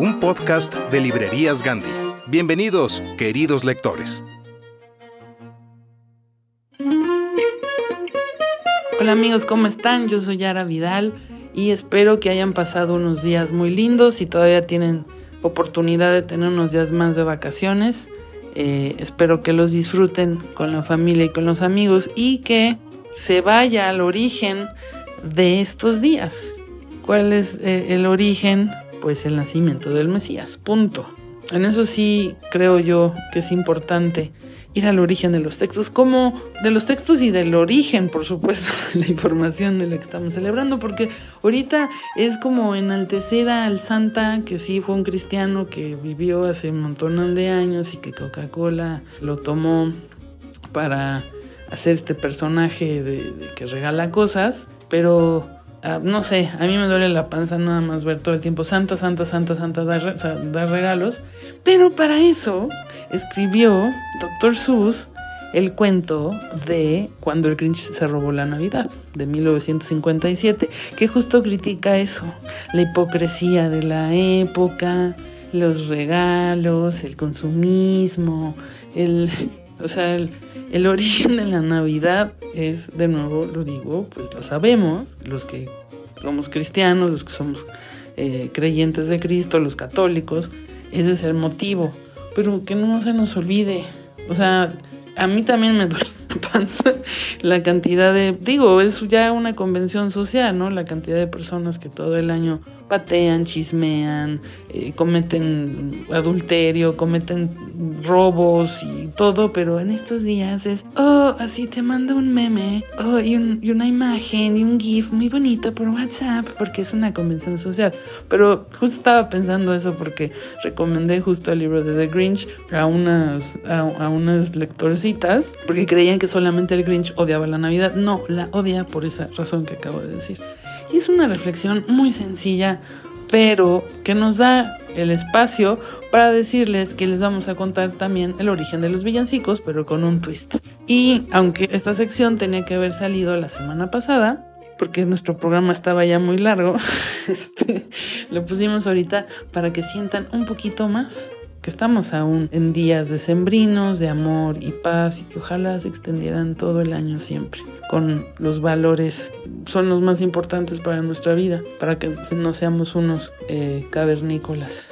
un podcast de Librerías Gandhi. Bienvenidos, queridos lectores. Hola amigos, ¿cómo están? Yo soy Yara Vidal y espero que hayan pasado unos días muy lindos y todavía tienen oportunidad de tener unos días más de vacaciones. Eh, espero que los disfruten con la familia y con los amigos y que se vaya al origen de estos días. ¿Cuál es eh, el origen? Pues el nacimiento del Mesías, punto. En eso sí creo yo que es importante ir al origen de los textos, como de los textos y del origen, por supuesto, de la información de la que estamos celebrando, porque ahorita es como enaltecer al Santa, que sí fue un cristiano que vivió hace un montón de años y que Coca-Cola lo tomó para hacer este personaje de, de que regala cosas, pero Uh, no sé, a mí me duele la panza nada más ver todo el tiempo Santa, Santa, Santa, Santa, dar, re da regalos. Pero para eso escribió Dr. Seuss el cuento de Cuando el Grinch se robó la Navidad, de 1957, que justo critica eso, la hipocresía de la época, los regalos, el consumismo, el, o sea, el, origen de la Navidad es, de nuevo lo digo, pues lo sabemos, los que somos cristianos, los que somos eh, creyentes de Cristo, los católicos, ese es el motivo. Pero que no se nos olvide, o sea, a mí también me duele la cantidad de, digo, es ya una convención social, ¿no? La cantidad de personas que todo el año patean, chismean, eh, cometen adulterio, cometen robos y todo, pero en estos días es, oh, así te mando un meme, oh, y, un, y, una imagen y un GIF muy bonito por WhatsApp, porque es una convención social. Pero justo estaba pensando eso porque recomendé justo el libro de The Grinch a unas, a, a unas lectorcitas, porque creían que solamente el Grinch odiaba la Navidad. No, la odia por esa razón que acabo de decir. Y es una reflexión muy sencilla, pero que nos da el espacio para decirles que les vamos a contar también el origen de los villancicos, pero con un twist. Y aunque esta sección tenía que haber salido la semana pasada, porque nuestro programa estaba ya muy largo, este, lo pusimos ahorita para que sientan un poquito más que estamos aún en días decembrinos de amor y paz y que ojalá se extendieran todo el año siempre con los valores son los más importantes para nuestra vida para que no seamos unos eh, cavernícolas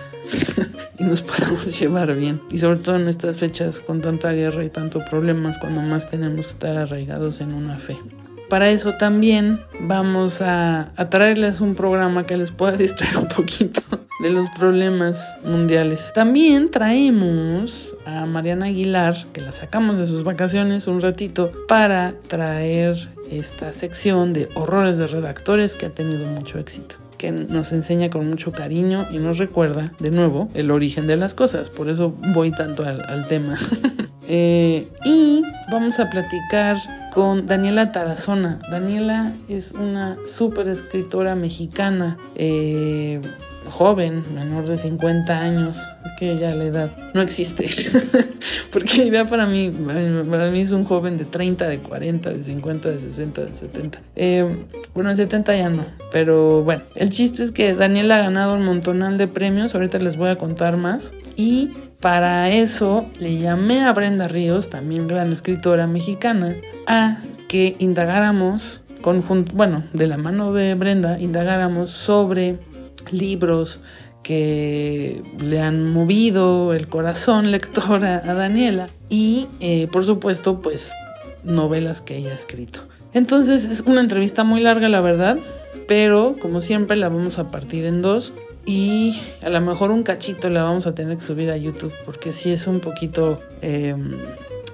y nos podamos llevar bien. Y sobre todo en estas fechas con tanta guerra y tanto problemas cuando más tenemos que estar arraigados en una fe. Para eso también vamos a, a, traerles un programa que les pueda distraer un poquito de los problemas mundiales. También traemos a Mariana Aguilar, que la sacamos de sus vacaciones un ratito, para traer esta sección de horrores de redactores que ha tenido mucho éxito que nos enseña con mucho cariño y nos recuerda de nuevo el origen de las cosas. Por eso voy tanto al, tema. eh, y vamos a platicar con Daniela Tarazona. Daniela es una súper escritora mexicana. Eh, joven, menor de 50 años, es que ya la edad no existe, porque idea para mí, para mí es un joven de 30, de 40, de 50, de 60, de 70. Eh, bueno, de 70 ya no, pero bueno, el chiste es que Daniel ha ganado un montonal de premios, ahorita les voy a contar más, y para eso le llamé a Brenda Ríos, también gran escritora mexicana, a que indagáramos, bueno, de la mano de Brenda, indagáramos sobre libros que le han movido el corazón lector a, Daniela y eh, por supuesto pues novelas que ella ha escrito. Entonces es una entrevista muy larga la verdad, pero como siempre la vamos a partir en dos y a lo mejor un cachito la vamos a tener que subir a YouTube porque sí es un poquito em,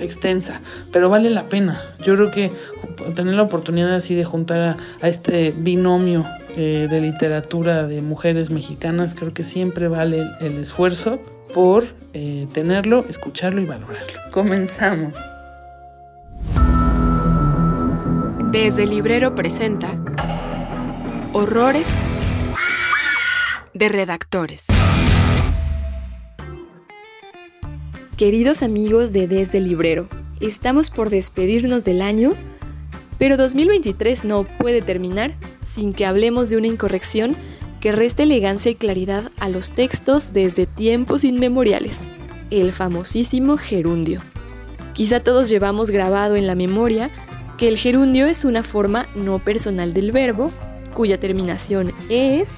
extensa, pero vale la pena. Yo creo que tener la oportunidad así de juntar a este binomio eh, de literatura de mujeres mexicanas, creo que siempre vale el, esfuerzo por eh, tenerlo, escucharlo y valorarlo. Comenzamos. Desde el librero presenta Horrores de redactores. Queridos amigos de Desde el Librero, estamos por despedirnos del año, pero 2023 no puede terminar sin que hablemos de una incorrección que resta elegancia y claridad a los textos desde tiempos inmemoriales, el famosísimo gerundio. Quizá todos llevamos grabado en la memoria que el gerundio es una forma no personal del verbo, cuya terminación es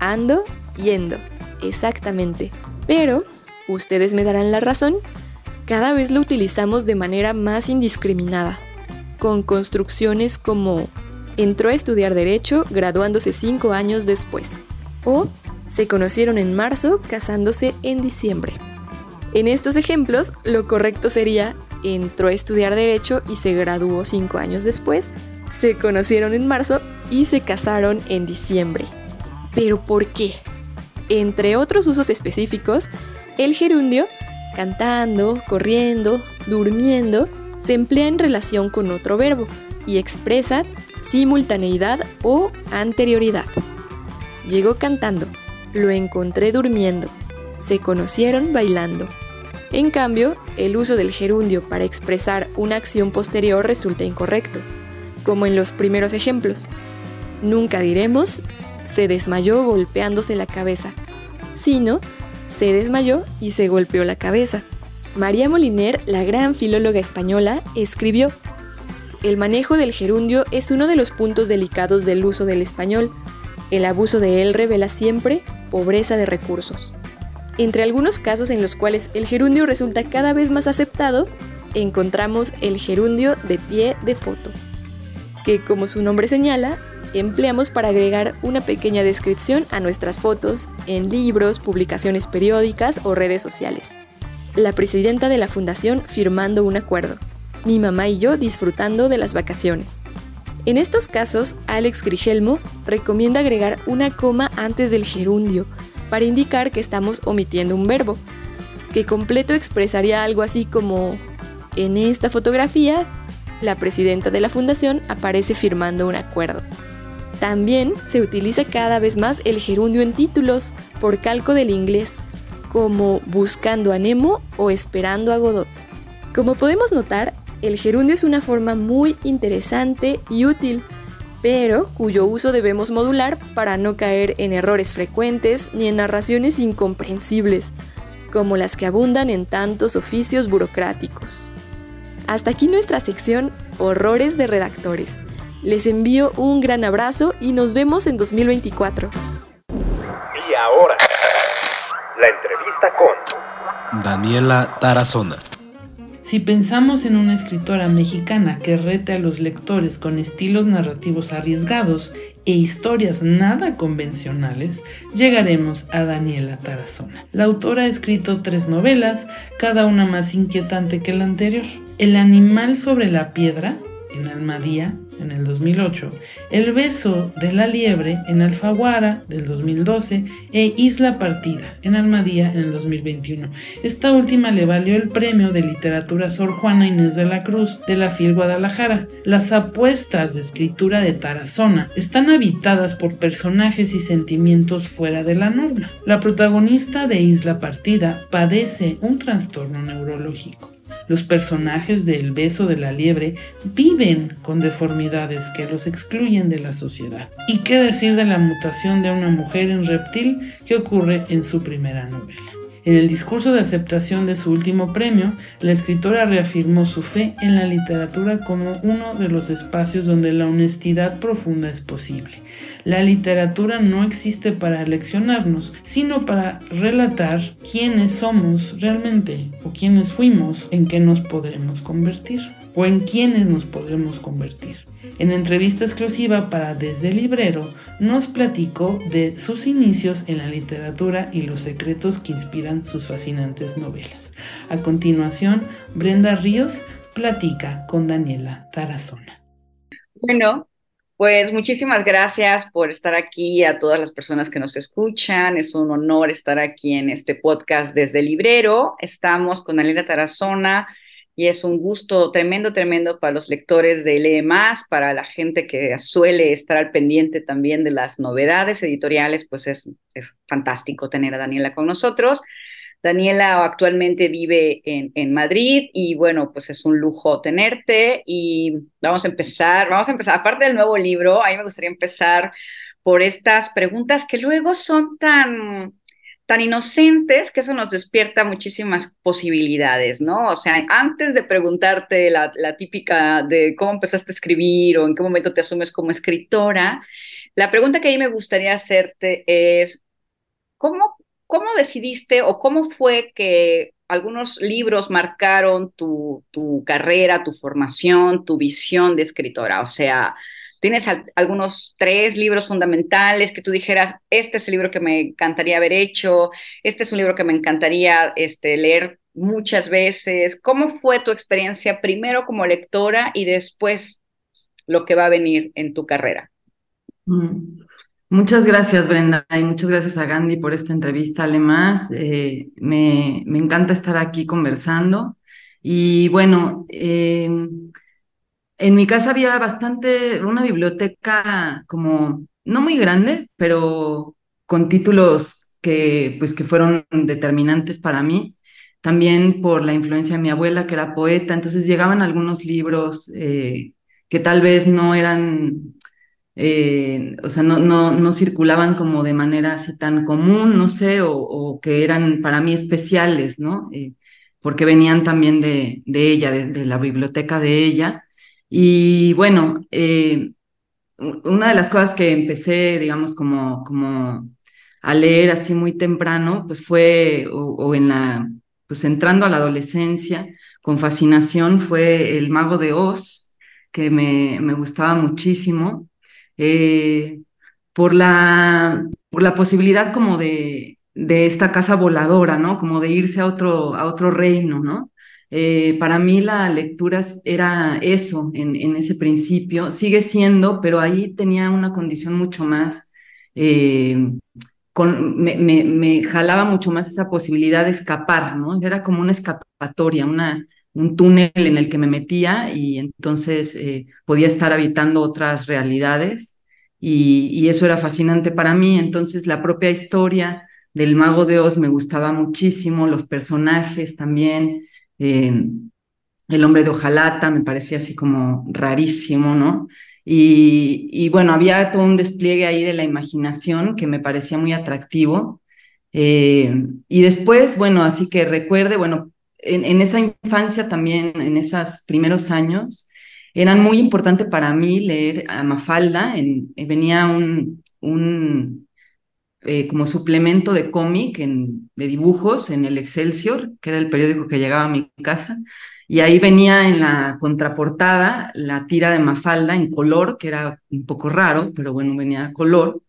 ando, yendo, exactamente. Pero, ustedes me darán la razón, cada vez lo utilizamos de manera más indiscriminada, con construcciones como entró a estudiar Derecho graduándose cinco años después. O se conocieron en marzo casándose en diciembre. En estos ejemplos, lo correcto sería entró a estudiar Derecho y se graduó cinco años después, se conocieron en marzo y se casaron en diciembre. ¿Pero por qué? Entre otros usos específicos, el gerundio, cantando, corriendo, durmiendo, se emplea en relación con otro verbo y expresa simultaneidad o anterioridad. Llegó cantando, lo encontré durmiendo, se conocieron bailando. En cambio, el uso del gerundio para expresar una acción posterior resulta incorrecto, como en los primeros ejemplos. Nunca diremos, se desmayó golpeándose la cabeza, sino, se desmayó y se golpeó la cabeza. María Moliner, la gran filóloga española, escribió, el manejo del gerundio es uno de los puntos delicados del uso del español. El abuso de él revela siempre pobreza de recursos. Entre algunos casos en los cuales el gerundio resulta cada vez más aceptado, encontramos el gerundio de pie de foto, que como su nombre señala, empleamos para agregar una pequeña descripción a nuestras fotos en libros, publicaciones periódicas o redes sociales. La presidenta de la fundación firmando un acuerdo mi mamá y yo disfrutando de las vacaciones. En estos casos, Alex Grigelmo recomienda agregar una coma antes del gerundio para indicar que estamos omitiendo un verbo, que completo expresaría algo así como, en esta fotografía, la presidenta de la fundación aparece firmando un acuerdo. También se utiliza cada vez más el gerundio en títulos, por calco del inglés, como buscando a Nemo o esperando a Godot. Como podemos notar, el gerundio es una forma muy interesante y útil, pero cuyo uso debemos modular para no caer en errores frecuentes ni en narraciones incomprensibles, como las que abundan en tantos oficios burocráticos. Hasta aquí nuestra sección Horrores de Redactores. Les envío un gran abrazo y nos vemos en 2024. Y ahora, la entrevista con Daniela Tarazona. Si pensamos en una escritora mexicana que rete a los lectores con estilos narrativos arriesgados e historias nada convencionales, llegaremos a Daniela Tarazona. La autora ha escrito tres novelas, cada una más inquietante que la anterior. El animal sobre la piedra, en Almadía, en el 2008, El beso de la liebre en Alfaguara del 2012 e Isla Partida en Almadía en el 2021. Esta última le valió el premio de literatura Sor Juana Inés de la Cruz de la FIL Guadalajara. Las apuestas de escritura de Tarazona están habitadas por personajes y sentimientos fuera de la norma. La protagonista de Isla Partida padece un trastorno neurológico. Los personajes de El beso de la liebre viven con deformidades que los excluyen de la sociedad. ¿Y qué decir de la mutación de una mujer en reptil que ocurre en su primera novela? En el discurso de aceptación de su último premio, la escritora reafirmó su fe en la literatura como uno de los espacios donde la honestidad profunda es posible. La literatura no existe para leccionarnos, sino para relatar quiénes somos realmente o quiénes fuimos, en qué nos podremos convertir o en quiénes nos podremos convertir. En entrevista exclusiva para Desde Librero, nos platicó de sus inicios en la literatura y los secretos que inspiran sus fascinantes novelas. A continuación, Brenda Ríos platica con Daniela Tarazona. Bueno, pues muchísimas gracias por estar aquí a todas las personas que nos escuchan. Es un honor estar aquí en este podcast desde Librero. Estamos con Daniela Tarazona y es un gusto tremendo, tremendo para los lectores de Lee Más, para la gente que suele estar al pendiente también de las novedades editoriales, pues es, es fantástico tener a Daniela con nosotros. Daniela actualmente vive en, en, Madrid y bueno, pues es un lujo tenerte y vamos a empezar, vamos a empezar, aparte del nuevo libro, a mí me gustaría empezar por estas preguntas que luego son tan, tan inocentes que eso nos despierta muchísimas posibilidades, ¿no? O sea, antes de preguntarte la, típica de cómo empezaste a escribir o en qué momento te asumes como escritora, la pregunta que a mí me gustaría hacerte es, ¿cómo, cómo decidiste o cómo fue que algunos libros marcaron tu, tu carrera, tu formación, tu visión de escritora? O sea, ¿Tienes algunos tres libros fundamentales que tú dijeras, este es el libro que me encantaría haber hecho, este es un libro que me encantaría este, leer muchas veces? ¿Cómo fue tu experiencia primero como lectora y después lo que va a venir en tu carrera? Mm. Muchas gracias, Brenda, y muchas gracias a Gandhi por esta entrevista. Además, eh, me, me, encanta estar aquí conversando. Y bueno, eh, en mi casa había bastante, una biblioteca como, no muy grande, pero con títulos que, pues, que fueron determinantes para mí. También por la influencia de mi abuela, que era poeta, entonces llegaban algunos libros eh, que tal vez no eran, eh, o sea, no, no, no, circulaban como de manera así tan común, no sé, o, que eran para mí especiales, ¿no? Eh, porque venían también de, de ella, de, la biblioteca de ella. Y bueno, eh, una de las cosas que empecé, digamos, como, como a leer así muy temprano, pues fue, o, en la, pues entrando a la adolescencia, con fascinación, fue El Mago de Oz, que me, me gustaba muchísimo, eh, por, la, por la posibilidad como de, de esta casa voladora, ¿no? Como de irse a otro, a otro reino, ¿no? Eh, para mí la lectura era eso en, ese principio, sigue siendo, pero ahí tenía una condición mucho más, eh, me, jalaba mucho más esa posibilidad de escapar, ¿no? Era como una escapatoria, una, un túnel en el que me metía y entonces eh, podía estar habitando otras realidades y, y eso era fascinante para mí. Entonces la propia historia del mago de Oz me gustaba muchísimo, los personajes también. Eh, el hombre de hojalata, me parecía así como rarísimo, ¿no? Y, bueno, había todo un despliegue ahí de la imaginación que me parecía muy atractivo. Eh, y después, bueno, así que recuerde, bueno, en, esa infancia también, en esos primeros años, eran muy importante para mí leer a Mafalda. En, venía un, un eh, como suplemento de cómic, de dibujos en el Excelsior, que era el periódico que llegaba a mi casa, y ahí venía en la contraportada la tira de Mafalda en color, que era un poco raro, pero bueno, venía a color,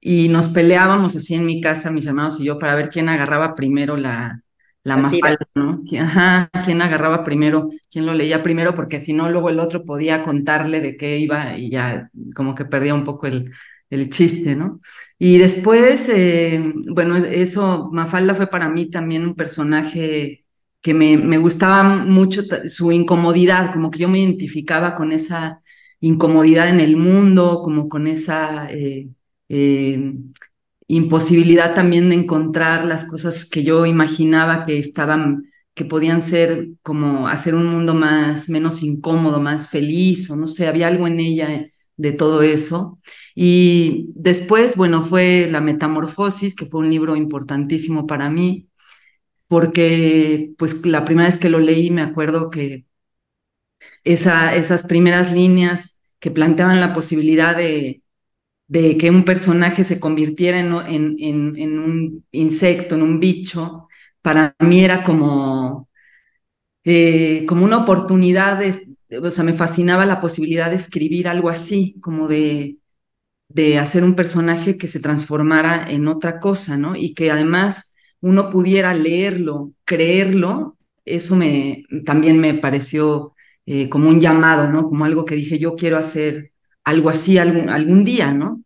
y nos peleábamos así en mi casa, mis hermanos y yo, para ver quién agarraba primero la, la, Mafalda, ¿no? Ajá, quién agarraba primero, quién lo leía primero, porque si no, luego el otro podía contarle de qué iba y ya como que perdía un poco el, el chiste, ¿no? Y después, eh, bueno, eso, Mafalda fue para mí también un personaje que me, me, gustaba mucho su incomodidad, como que yo me identificaba con esa incomodidad en el mundo, como con esa eh, eh, imposibilidad también de encontrar las cosas que yo imaginaba que estaban, que podían ser como hacer un mundo más, menos incómodo, más feliz, o no sé, había algo en ella de todo eso. Y después, bueno, fue La Metamorfosis, que fue un libro importantísimo para mí, porque pues la primera vez que lo leí me acuerdo que esa, esas primeras líneas que planteaban la posibilidad de, de que un personaje se convirtiera en, en, un insecto, en un bicho, para mí era como, eh, como una oportunidad, o sea, me fascinaba la posibilidad de escribir algo así, como de, de hacer un personaje que se transformara en otra cosa, ¿no? Y que además uno pudiera leerlo, creerlo, eso me, también me pareció eh, como un llamado, ¿no? Como algo que dije, yo quiero hacer algo así algún, algún día, ¿no?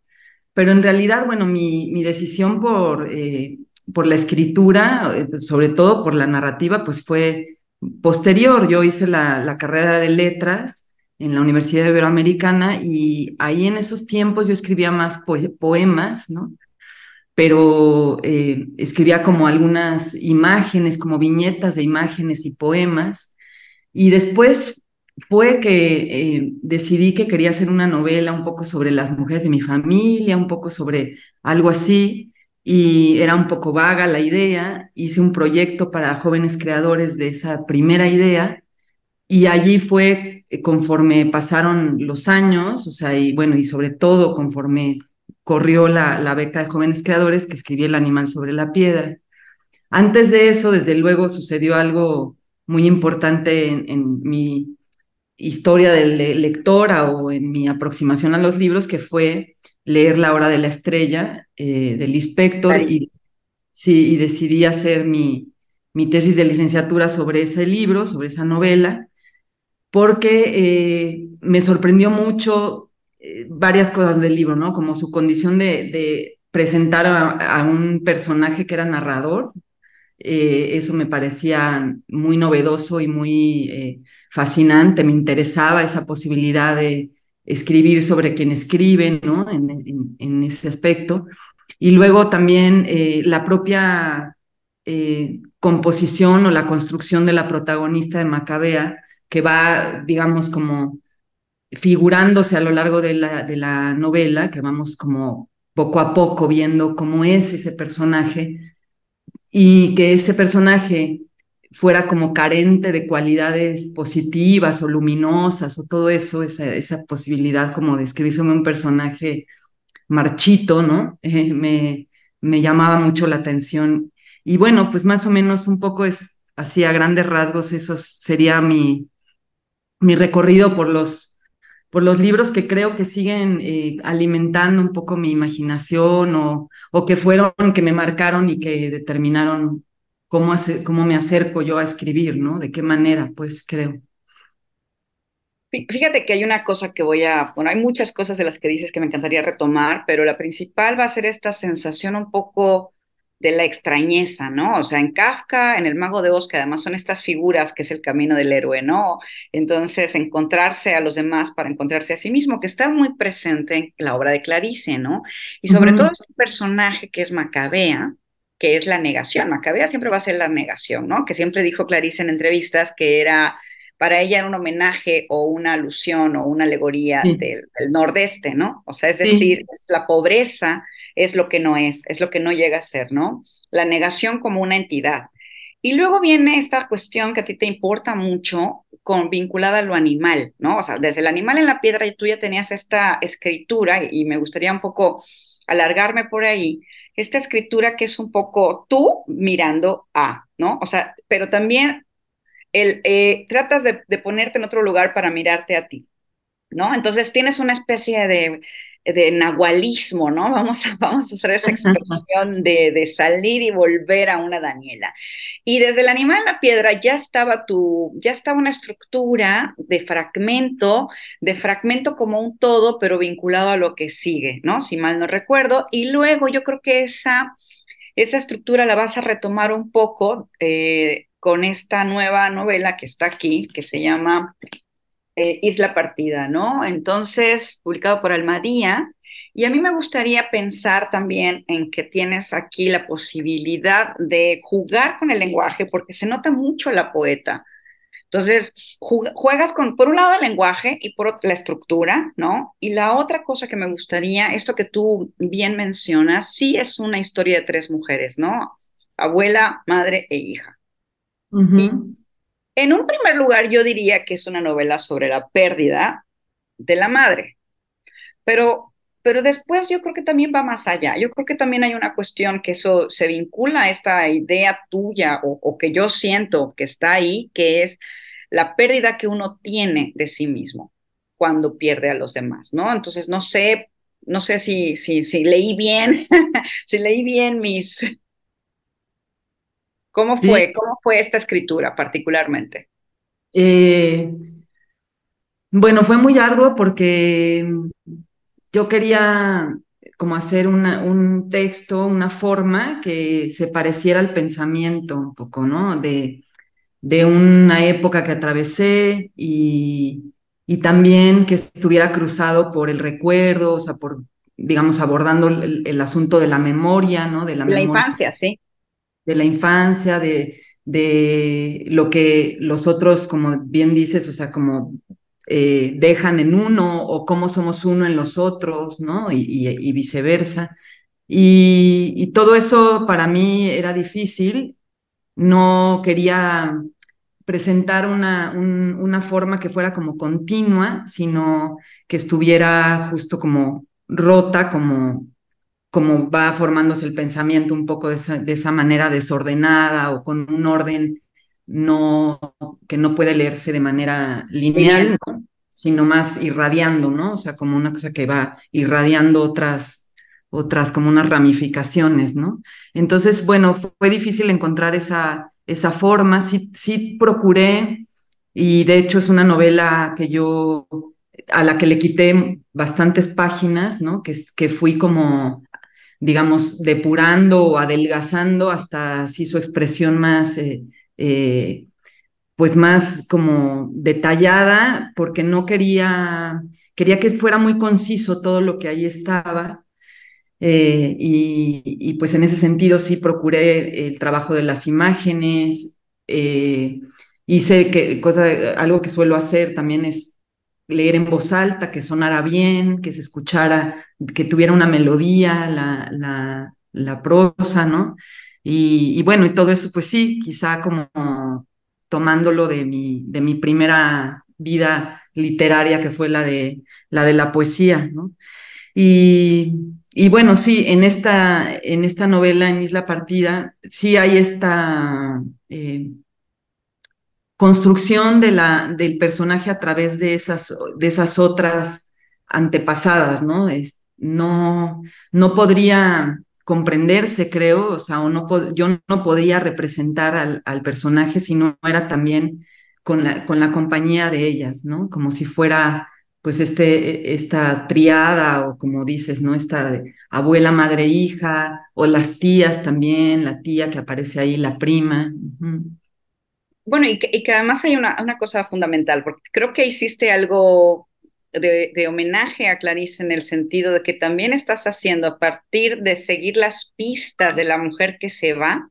Pero en realidad, bueno, mi, mi decisión por, eh, por la escritura, eh, sobre todo por la narrativa, pues fue posterior. Yo hice la, la carrera de letras en la Universidad Iberoamericana y ahí en esos tiempos yo escribía más poemas, ¿no? Pero eh, escribía como algunas imágenes, como viñetas de imágenes y poemas. Y después fue que eh, decidí que quería hacer una novela un poco sobre las mujeres de mi familia, un poco sobre algo así, y era un poco vaga la idea. Hice un proyecto para jóvenes creadores de esa primera idea, y allí fue eh, conforme pasaron los años, o sea, y bueno, y sobre todo conforme corrió la, la beca de jóvenes creadores que escribí El animal sobre la piedra. Antes de eso, desde luego, sucedió algo muy importante en, en mi historia del lectora o en mi aproximación a los libros, que fue leer La Hora de la Estrella eh, del inspector y, sí, y decidí hacer mi, mi tesis de licenciatura sobre ese libro, sobre esa novela, porque eh, me sorprendió mucho eh, varias cosas del libro, ¿no? Como su condición de, de presentar a, un personaje que era narrador, eso me parecía muy novedoso y muy fascinante, me interesaba esa posibilidad de escribir sobre quien escribe, ¿no? En, ese aspecto. Y luego también eh, la propia eh, composición o la construcción de la protagonista de Macabea, que va, digamos, como figurándose a lo largo de la, de la novela, que vamos como poco a poco viendo cómo es ese personaje y que ese personaje fuera como carente de cualidades positivas o luminosas o todo eso, esa, esa posibilidad como de escribirse un personaje marchito, ¿no? Eh, me, me llamaba mucho la atención. Y bueno, pues más o menos un poco es así a grandes rasgos, eso sería mi, mi recorrido por los, por los libros que creo que siguen eh, alimentando un poco mi imaginación o, o que fueron, que me marcaron y que determinaron cómo, cómo me acerco yo a escribir, ¿no? De qué manera, pues creo. Fíjate que hay una cosa que voy a, bueno, hay muchas cosas de las que dices que me encantaría retomar, pero la principal va a ser esta sensación un poco de la extrañeza, ¿no? O sea, en Kafka, en El Mago de Oz, que además son estas figuras que es el camino del héroe, ¿no? Entonces, encontrarse a los demás para encontrarse a sí mismo, que está muy presente en la obra de Clarice, ¿no? Y sobre todo este personaje que es Macabea, que es la negación. Macabea siempre va a ser la negación, ¿no? Que siempre dijo Clarice en entrevistas que era, para ella era un homenaje o una alusión o una alegoría del, nordeste, ¿no? O sea, es decir, es la pobreza es lo que no es, es lo que no llega a ser, ¿no? La negación como una entidad. Y luego viene esta cuestión que a ti te importa mucho, con, vinculada a lo animal, ¿no? O sea, desde el animal en la piedra tú ya tenías esta escritura y me gustaría un poco alargarme por ahí, esta escritura que es un poco tú mirando a, ¿no? O sea, pero también el, eh, tratas de, ponerte en otro lugar para mirarte a ti, ¿no? Entonces tienes una especie de, de nahualismo, ¿no? Vamos a, vamos a usar esa expresión de, de, salir y volver a una Daniela. Y desde el animal en la piedra ya estaba tu, ya estaba una estructura de fragmento, de fragmento como un todo, pero vinculado a lo que sigue, ¿no? Si mal no recuerdo. Y luego yo creo que esa, esa estructura la vas a retomar un poco eh, con esta nueva novela que está aquí, que se llama eh, Isla Partida, ¿no? Entonces, publicado por Almadía. Y a mí me gustaría pensar también en que tienes aquí la posibilidad de jugar con el lenguaje, porque se nota mucho la poeta. Entonces, juegas con, por un lado, el lenguaje y por la estructura, ¿no? Y la otra cosa que me gustaría, esto que tú bien mencionas, sí es una historia de tres mujeres, ¿no? Abuela, madre e hija. En un primer lugar, yo diría que es una novela sobre la pérdida de la madre, pero, pero después yo creo que también va más allá. Yo creo que también hay una cuestión que eso se vincula a esta idea tuya o, o que yo siento que está ahí, que es la pérdida que uno tiene de sí mismo cuando pierde a los demás, ¿no? Entonces, no sé, no sé si, si, si leí bien, si leí bien mis, ¿Cómo fue? ¿Cómo fue esta escritura particularmente? Eh, bueno, fue muy arduo porque yo quería como hacer un texto, una forma que se pareciera al pensamiento un poco, ¿no? De, de una época que atravesé y, y, también que estuviera cruzado por el recuerdo, o sea, por, digamos, abordando el, asunto de la memoria, ¿no? De la, la infancia, sí de la infancia, de, de lo que los otros, como bien dices, o sea, como eh, dejan en uno o cómo somos uno en los otros, ¿no? Y, viceversa. Y, todo eso para mí era difícil. No quería presentar una, una forma que fuera como continua, sino que estuviera justo como rota, como como va formándose el pensamiento un poco de esa, manera desordenada o con un orden no, que no puede leerse de manera lineal, sino más irradiando, ¿no? O sea, como una cosa que va irradiando otras, otras como unas ramificaciones, ¿no? Entonces, bueno, fue difícil encontrar esa, esa forma, sí, sí procuré, y de hecho es una novela que yo, a la que le quité bastantes páginas, ¿no? Que, que fui como digamos, depurando o adelgazando hasta así su expresión más, eh, eh, pues más como detallada, porque no quería, quería que fuera muy conciso todo lo que ahí estaba. Eh, y, pues en ese sentido sí procuré el trabajo de las imágenes. hice que cosa, algo que suelo hacer también es leer en voz alta, que sonara bien, que se escuchara, que tuviera una melodía, la, la, la prosa, ¿no? Y, bueno, y todo eso, pues sí, quizá como tomándolo de mi, de mi primera vida literaria, que fue la de la, de la poesía, ¿no? Y, bueno, sí, en esta, en esta novela, en Isla Partida, sí hay esta... Eh, construcción de la, del personaje a través de esas, otras antepasadas, ¿no? Es, no, no podría comprenderse, creo, o sea, yo no podría representar al, personaje si no era también con la, con la compañía de ellas, ¿no? Como si fuera, pues, este, esta triada, o como dices, ¿no? Esta abuela, madre, hija, o las tías también, la tía que aparece ahí, la prima. Bueno, y que, además hay una, cosa fundamental, porque creo que hiciste algo de, de, homenaje a Clarice en el sentido de que también estás haciendo a partir de seguir las pistas de la mujer que se va,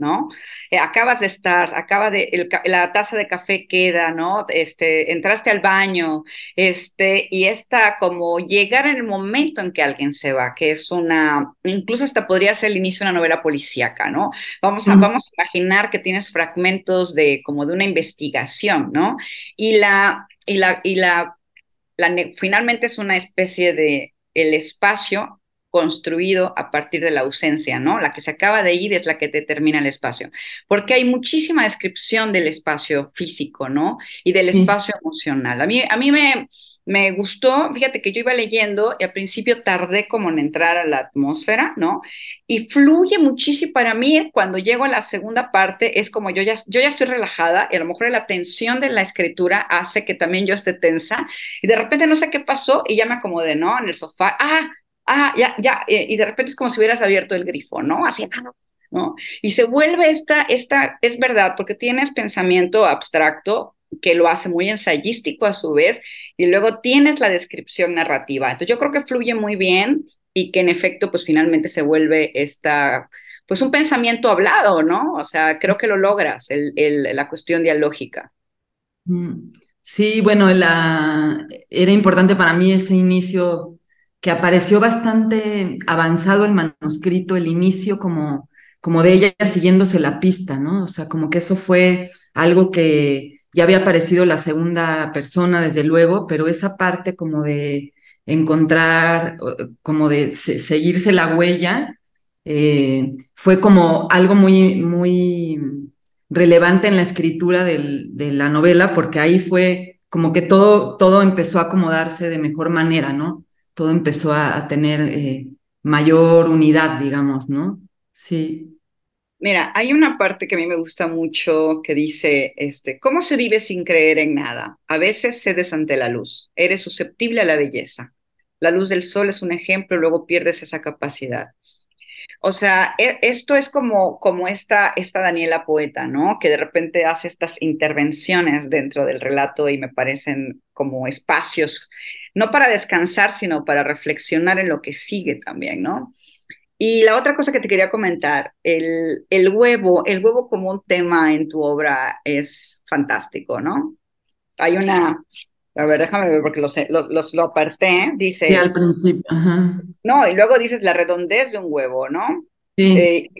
¿no? Eh, acabas de estar, acaba de, la taza de café queda, ¿no? Este, entraste al baño, este, y está como llegar en el momento en que alguien se va, que es una, incluso hasta podría ser el inicio de una novela policíaca, ¿no? Vamos a, vamos a imaginar que tienes fragmentos de, como de una investigación, ¿no? Y la, y la, y la, la finalmente es una especie de el espacio construido a partir de la ausencia, ¿no? La que se acaba de ir es la que determina el espacio, porque hay muchísima descripción del espacio físico, ¿no? Y del espacio emocional. A mí, a mí me, me gustó, fíjate que yo iba leyendo y al principio tardé como en entrar a la atmósfera, ¿no? Y fluye muchísimo para mí cuando llego a la segunda parte, es como yo ya, yo ya estoy relajada y a lo mejor la tensión de la escritura hace que también yo esté tensa y de repente no sé qué pasó y ya me acomodé, ¿no? En el sofá, ah, ah, ya, ya, y de repente es como si hubieras abierto el grifo, ¿no? Así, ¿no? Y se vuelve esta, esta, es verdad, porque tienes pensamiento abstracto que lo hace muy ensayístico a su vez, y luego tienes la descripción narrativa. Entonces yo creo que fluye muy bien y que en efecto, pues finalmente se vuelve esta, pues un pensamiento hablado, ¿no? O sea, creo que lo logras, el, el, la cuestión dialógica. Mm, sí, bueno, la, era importante para mí ese inicio que apareció bastante avanzado el manuscrito, el inicio como, como de ella siguiéndose la pista, ¿no? O sea, como que eso fue algo que ya había aparecido la segunda persona, desde luego, pero esa parte como de encontrar, como de seguirse la huella, eh, fue como algo muy, muy relevante en la escritura de la novela, porque ahí fue como que todo, todo empezó a acomodarse de mejor manera, ¿no? Todo empezó a, tener eh, mayor unidad, digamos, ¿no? Sí. Mira, hay una parte que a mí me gusta mucho que dice, este, ¿cómo se vive sin creer en nada? A veces cedes ante la luz, eres susceptible a la belleza. La luz del sol es un ejemplo, luego pierdes esa capacidad. O sea, e, esto es como, como esta, esta Daniela poeta, ¿no? Que de repente hace estas intervenciones dentro del relato y me parecen como espacios, no para descansar, sino para reflexionar en lo que sigue también, ¿no? Y la otra cosa que te quería comentar, el, el huevo, el huevo como un tema en tu obra es fantástico, ¿no? Hay una, a ver, déjame ver porque los, los, lo aparté, dice... Sí, al principio, No, y luego dices la redondez de un huevo, ¿no? Sí. Eh,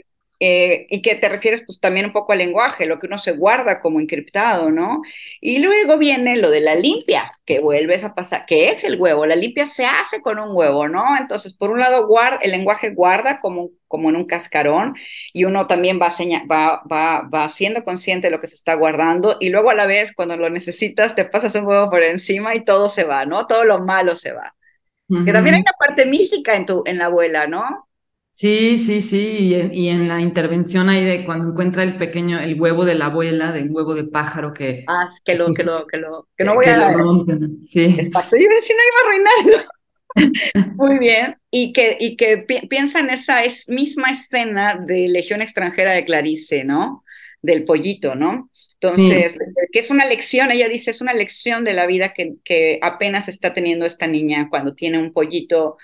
eh, y que te refieres pues también un poco al lenguaje, lo que uno se guarda como encriptado, ¿no? Y luego viene lo de la limpia, que vuelves a pasar, que es el huevo, la limpia se hace con un huevo, ¿no? Entonces, por un lado, guarda, el lenguaje guarda como, como en un cascarón y uno también va, va, va, va siendo consciente de lo que se está guardando y luego a la vez cuando lo necesitas te pasas un huevo por encima y todo se va, ¿no? Todo lo malo se va. Que también hay una parte mística en, tu, en la abuela, ¿no? Sí, sí, sí, y en, la intervención ahí de cuando encuentra el pequeño, el huevo de la abuela, de un huevo de pájaro que... Ah, que lo, que lo, que lo, que no voy a... rompen, sí. Exacto, yo si no iba a arruinarlo. Muy bien, y que, y que piensa en esa es, misma escena de Legión extranjera de Clarice, ¿no? Del pollito, ¿no? Entonces, que es una lección, ella dice, es una lección de la vida que, que apenas está teniendo esta niña cuando tiene un pollito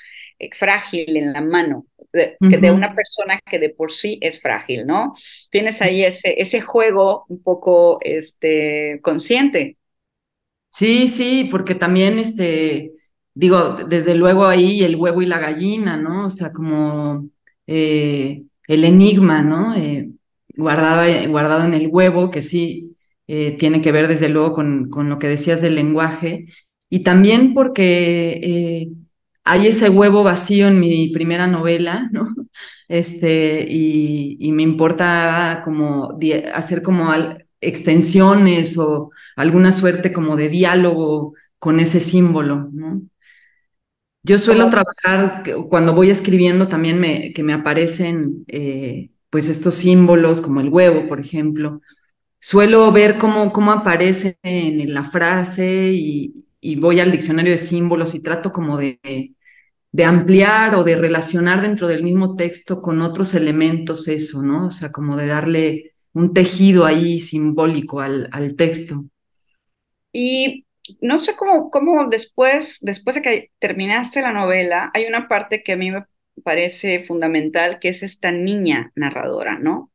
frágil en la mano, de, de, una persona que de por sí es frágil, ¿no? Tienes ahí ese, ese juego un poco este, consciente. Sí, sí, porque también, este, digo, desde luego ahí el huevo y la gallina, ¿no? O sea, como eh, el enigma, ¿no? Eh, guardado, guardado en el huevo, que sí tiene que ver desde luego con, con, lo que decías del lenguaje, y también porque hay ese huevo vacío en mi primera novela, ¿no? Este, y, me importa como hacer como extensiones o alguna suerte como de diálogo con ese símbolo, ¿no? Yo suelo trabajar, cuando voy escribiendo también me, que me aparecen eh, pues estos símbolos como el huevo, por ejemplo. Suelo ver cómo, cómo aparece en la frase y, y voy al diccionario de símbolos y trato como de, de ampliar o de relacionar dentro del mismo texto con otros elementos eso, ¿no? O sea, como de darle un tejido ahí simbólico al, al texto. Y no sé cómo, cómo después, después de que terminaste la novela, hay una parte que a mí me parece fundamental, que es esta niña narradora, ¿no?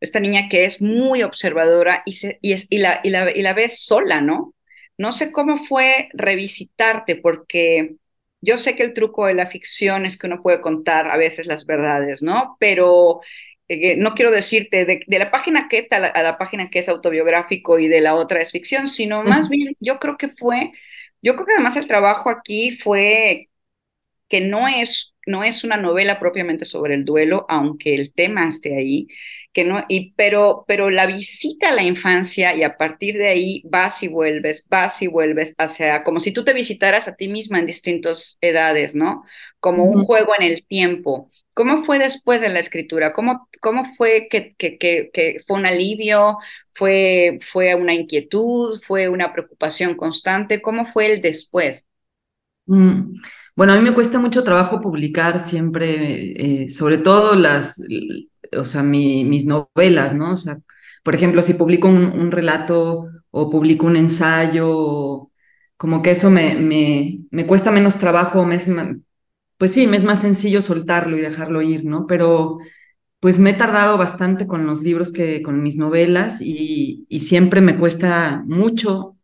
Esta niña que es muy observadora y, se, y, es, y, la, y, la, y la ves sola, ¿no? No sé cómo fue revisitarte, porque yo sé que el truco de la ficción es que uno puede contar a veces las verdades, ¿no? Pero eh, no quiero decirte de, la página que a la, a la, página que es autobiográfico y de la otra es ficción, sino más bien yo creo que fue, yo creo que además el trabajo aquí fue que no es, no es una novela propiamente sobre el duelo, aunque el tema esté ahí, que no, y, pero, pero la visita a la infancia y a partir de ahí vas y vuelves, vas y vuelves hacia, como si tú te visitaras a ti misma en distintas edades, ¿no? Como un juego en el tiempo. ¿Cómo fue después de la escritura? ¿Cómo, cómo fue que, que, que, fue un alivio? ¿Fue, ¿Fue una inquietud? ¿Fue una preocupación constante? ¿Cómo fue el después? Mm. Bueno, a mí me cuesta mucho trabajo publicar siempre, eh, sobre todo las, o sea, mis novelas, ¿no? O sea, por ejemplo, si publico un, relato o publico un ensayo, como que eso me, me, me cuesta menos trabajo, me es, pues sí, me es más sencillo soltarlo y dejarlo ir, ¿no? Pero pues me he tardado bastante con los libros que con mis novelas y, y siempre me cuesta mucho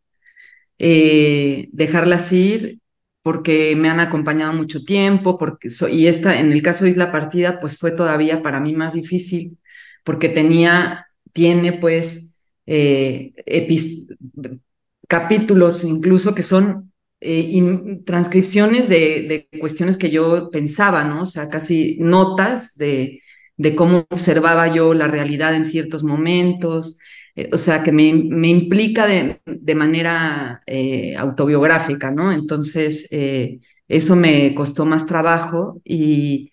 eh, dejarlas ir porque me han acompañado mucho tiempo, porque y esta, en el caso de Isla Partida, pues fue todavía para mí más difícil, porque tenía, tiene pues eh, capítulos incluso que son eh, transcripciones de, de, cuestiones que yo pensaba, ¿no? O sea, casi notas de, de cómo observaba yo la realidad en ciertos momentos, eh, o sea, que me, implica de, manera eh, autobiográfica, ¿no? Entonces, eh, eso me costó más trabajo y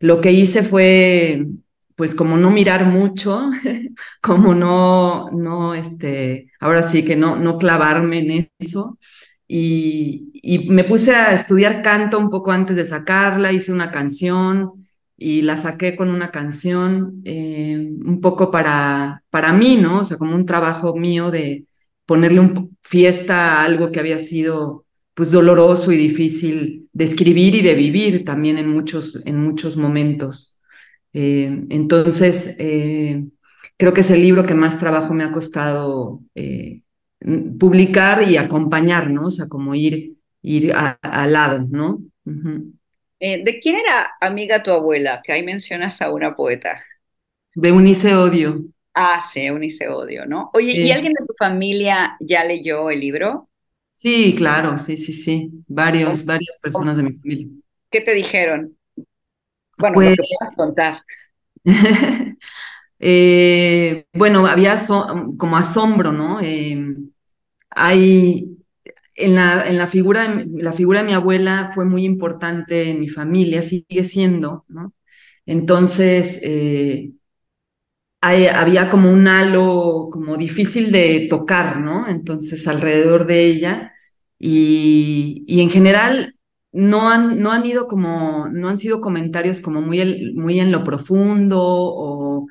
lo que hice fue, pues, como no mirar mucho, como no, no, este, ahora sí que no, no clavarme en eso. Y, y me puse a estudiar canto un poco antes de sacarla, hice una canción, y la saqué con una canción eh, un poco para, para mí, ¿no? O sea, como un trabajo mío de ponerle un fiesta a algo que había sido pues doloroso y difícil de escribir y de vivir también en muchos, en muchos momentos. Eh, entonces, eh, creo que es el libro que más trabajo me ha costado publicar y acompañar, ¿no? O sea, como ir, ir al lado, ¿no? Eh, ¿De quién era amiga tu abuela? Que ahí mencionas a una poeta. De Unice Odio. Ah, sí, Unice Odio, ¿no? Oye, ¿y alguien de tu familia ya leyó el libro? Sí, claro, sí, sí, sí. Varios, varias personas de mi familia. ¿Qué te dijeron? Bueno, lo que pues puedas contar. Eh, bueno, había como asombro, ¿no? Eh, hay en la, en la, figura, de, la figura de mi abuela fue muy importante en mi familia, sigue siendo, ¿no? Entonces, eh, había como un halo como difícil de tocar, ¿no? Entonces, alrededor de ella. Y, y en general, no han, no han ido como, no han sido comentarios como muy, muy en lo profundo o,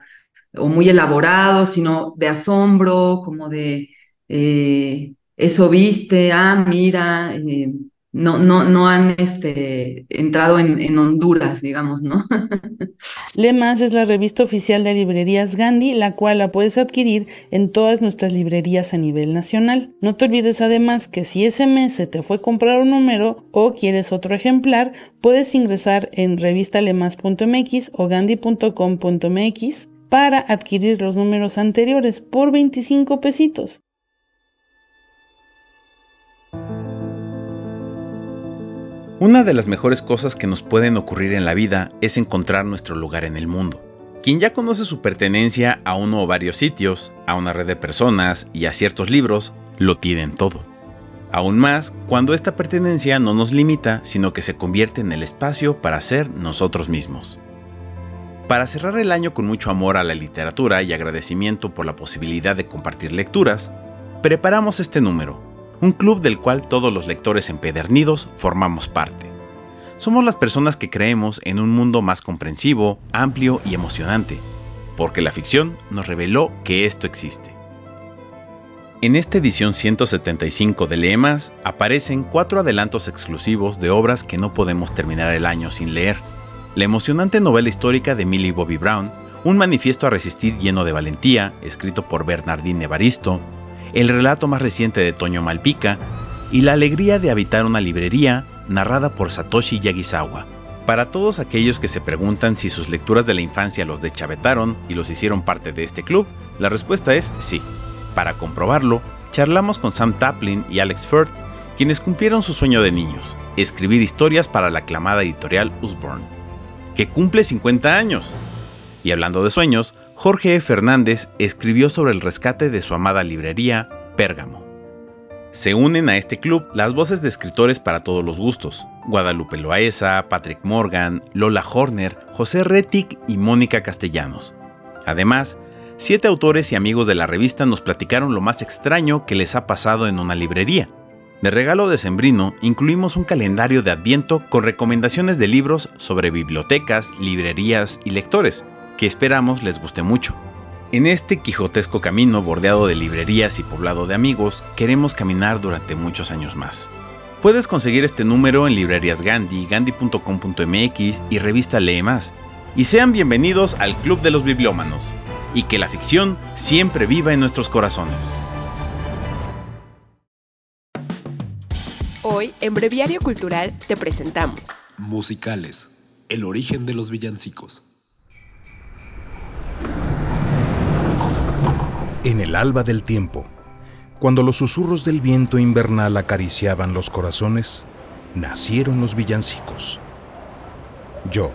o muy elaborados, sino de asombro, como de... Eh, eso viste, ah, mira, eh, no, no, no han este, entrado en, Honduras, digamos, ¿no? Lemas es la revista oficial de librerías Gandhi, la cual la puedes adquirir en todas nuestras librerías a nivel nacional. No te olvides además que si ese mes se te fue comprar un número o quieres otro ejemplar, puedes ingresar en revistalemas.mx o gandhi.com.mx para adquirir los números anteriores por 25 pesitos. Una de las mejores cosas que nos pueden ocurrir en la vida es encontrar nuestro lugar en el mundo. Quien ya conoce su pertenencia a uno o varios sitios, a una red de personas y a ciertos libros, lo tienen todo. Aún más cuando esta pertenencia no nos limita, sino que se convierte en el espacio para ser nosotros mismos. Para cerrar el año con mucho amor a la literatura y agradecimiento por la posibilidad de compartir lecturas, preparamos este número, un club del cual todos los lectores empedernidos formamos parte. Somos las personas que creemos en un mundo más comprensivo, amplio y emocionante, porque la ficción nos reveló que esto existe. En esta edición 175 de Leemas aparecen cuatro adelantos exclusivos de obras que no podemos terminar el año sin leer. La emocionante novela histórica de Millie Bobby Brown, un manifiesto a resistir lleno de valentía, escrito por Bernardine Evaristo, el relato más reciente de Toño Malpica y la alegría de habitar una librería narrada por Satoshi Yagisawa. Para todos aquellos que se preguntan si sus lecturas de la infancia los deschavetaron y los hicieron parte de este club, la respuesta es sí. Para comprobarlo, charlamos con Sam Taplin y Alex Firth, quienes cumplieron su sueño de niños, escribir historias para la aclamada editorial Usborne, que cumple 50 años. Y hablando de sueños, Jorge E. Fernández escribió sobre el rescate de su amada librería, Pérgamo. Se unen a este club las voces de escritores para todos los gustos, Guadalupe Loaesa, Patrick Morgan, Lola Horner, José Retic y Mónica Castellanos. Además, siete autores y amigos de la revista nos platicaron lo más extraño que les ha pasado en una librería. De regalo de Sembrino incluimos un calendario de Adviento con recomendaciones de libros sobre bibliotecas, librerías y lectores, que esperamos les guste mucho. En este quijotesco camino bordeado de librerías y poblado de amigos, queremos caminar durante muchos años más. Puedes conseguir este número en librerías Gandhi, gandhi.com.mx y revista Lee Más. Y sean bienvenidos al Club de los Bibliómanos, y que la ficción siempre viva en nuestros corazones. Hoy, en Breviario Cultural, te presentamos Musicales, el origen de los villancicos. En el alba del tiempo, cuando los susurros del viento invernal acariciaban los corazones, nacieron los villancicos. Yo,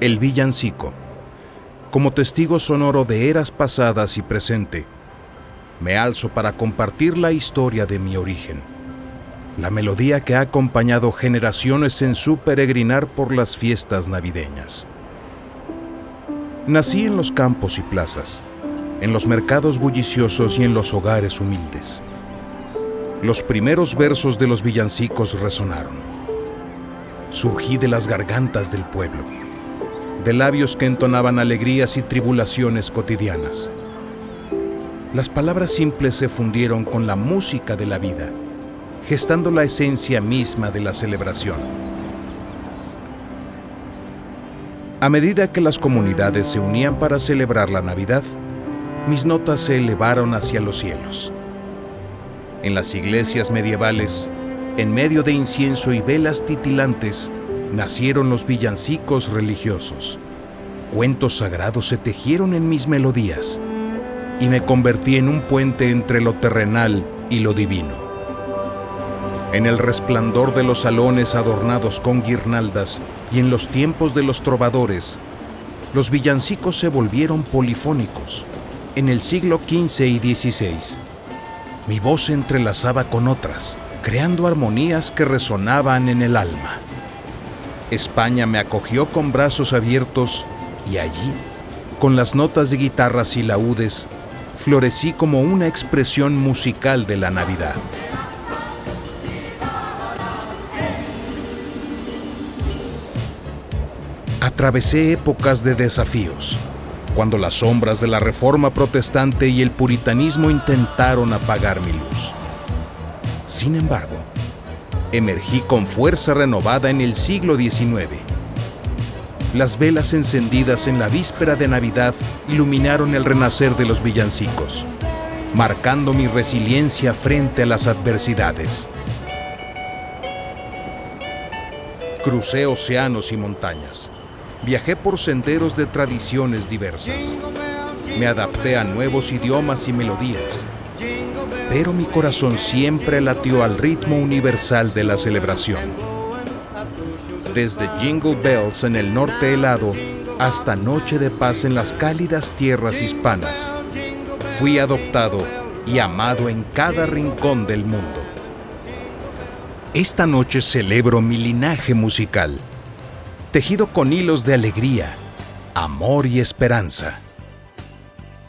el villancico, como testigo sonoro de eras pasadas y presente, me alzo para compartir la historia de mi origen, la melodía que ha acompañado generaciones en su peregrinar por las fiestas navideñas. Nací en los campos y plazas, en los mercados bulliciosos y en los hogares humildes. Los primeros versos de los villancicos resonaron. Surgí de las gargantas del pueblo, de labios que entonaban alegrías y tribulaciones cotidianas. Las palabras simples se fundieron con la música de la vida, gestando la esencia misma de la celebración. A medida que las comunidades se unían para celebrar la Navidad, mis notas se elevaron hacia los cielos. En las iglesias medievales, en medio de incienso y velas titilantes, nacieron los villancicos religiosos. Cuentos sagrados se tejieron en mis melodías y me convertí en un puente entre lo terrenal y lo divino. En el resplandor de los salones adornados con guirnaldas y en los tiempos de los trovadores, los villancicos se volvieron polifónicos en el siglo XV y XVI. Mi voz se entrelazaba con otras, creando armonías que resonaban en el alma. España me acogió con brazos abiertos y allí, con las notas de guitarras y laúdes, florecí como una expresión musical de la Navidad. Atravesé épocas de desafíos, cuando las sombras de la reforma protestante y el puritanismo intentaron apagar mi luz. Sin embargo, emergí con fuerza renovada en el siglo XIX. Las velas encendidas en la víspera de Navidad iluminaron el renacer de los villancicos, marcando mi resiliencia frente a las adversidades. Crucé océanos y montañas viajé por senderos de tradiciones diversas. Me adapté a nuevos idiomas y melodías, pero mi corazón siempre latió al ritmo universal de la celebración. Desde Jingle Bells en el norte helado hasta Noche de Paz en las cálidas tierras hispanas, fui adoptado y amado en cada rincón del mundo. Esta noche celebro mi linaje musical tejido con hilos de alegría, amor y esperanza.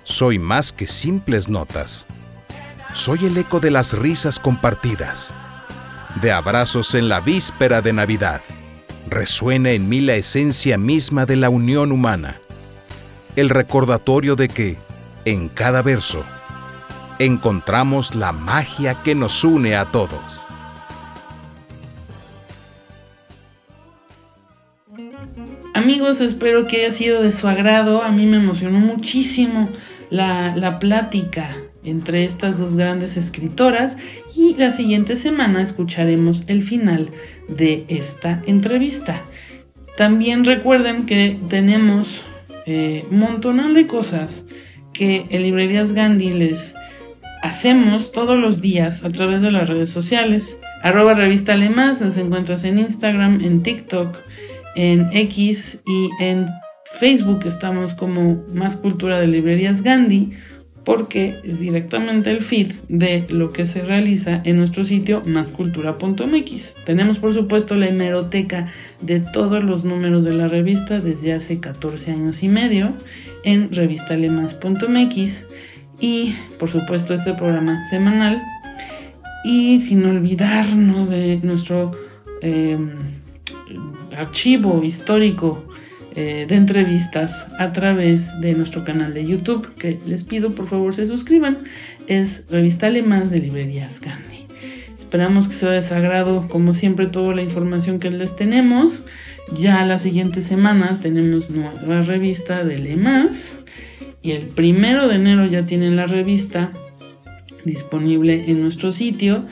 Soy más que simples notas. Soy el eco de las risas compartidas, de abrazos en la víspera de Navidad. Resuena en mí la esencia misma de la unión humana, el recordatorio de que, en cada verso, encontramos la magia que nos une a todos. Amigos, espero que haya sido de su agrado. A mí me emocionó muchísimo la, la plática entre estas dos grandes escritoras y la siguiente semana escucharemos el final de esta entrevista. También recuerden que tenemos eh, un montón de cosas que en Librerías Gandhi les hacemos todos los días a través de las redes sociales. Arroba revista Más, nos encuentras en Instagram, en TikTok, en X y en Facebook estamos como Más Cultura de Librerías Gandhi porque es directamente el feed de lo que se realiza en nuestro sitio máscultura.mx. Tenemos por supuesto la hemeroteca de todos los números de la revista desde hace 14 años y medio en revistalemas.mx y por supuesto este programa semanal y sin olvidarnos de nuestro em, archivo histórico eh, de entrevistas a través de nuestro canal de YouTube, que les pido por favor se suscriban, es Revista Alemán de Librerías Gandhi. Esperamos que sea de sagrado, como siempre, toda la información que les tenemos. Ya la siguiente semana tenemos nueva revista de Lemas. Y el primero de enero ya tienen la revista disponible en nuestro sitio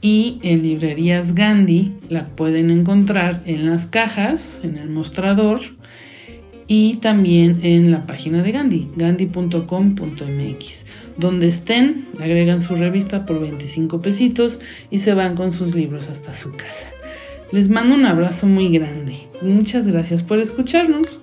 y en librerías Gandhi la pueden encontrar en las cajas, en el mostrador y también en la página de Gandhi, gandhi.com.mx. Donde estén, agregan su revista por 25 pesitos y se van con sus libros hasta su casa. Les mando un abrazo muy grande. Muchas gracias por escucharnos.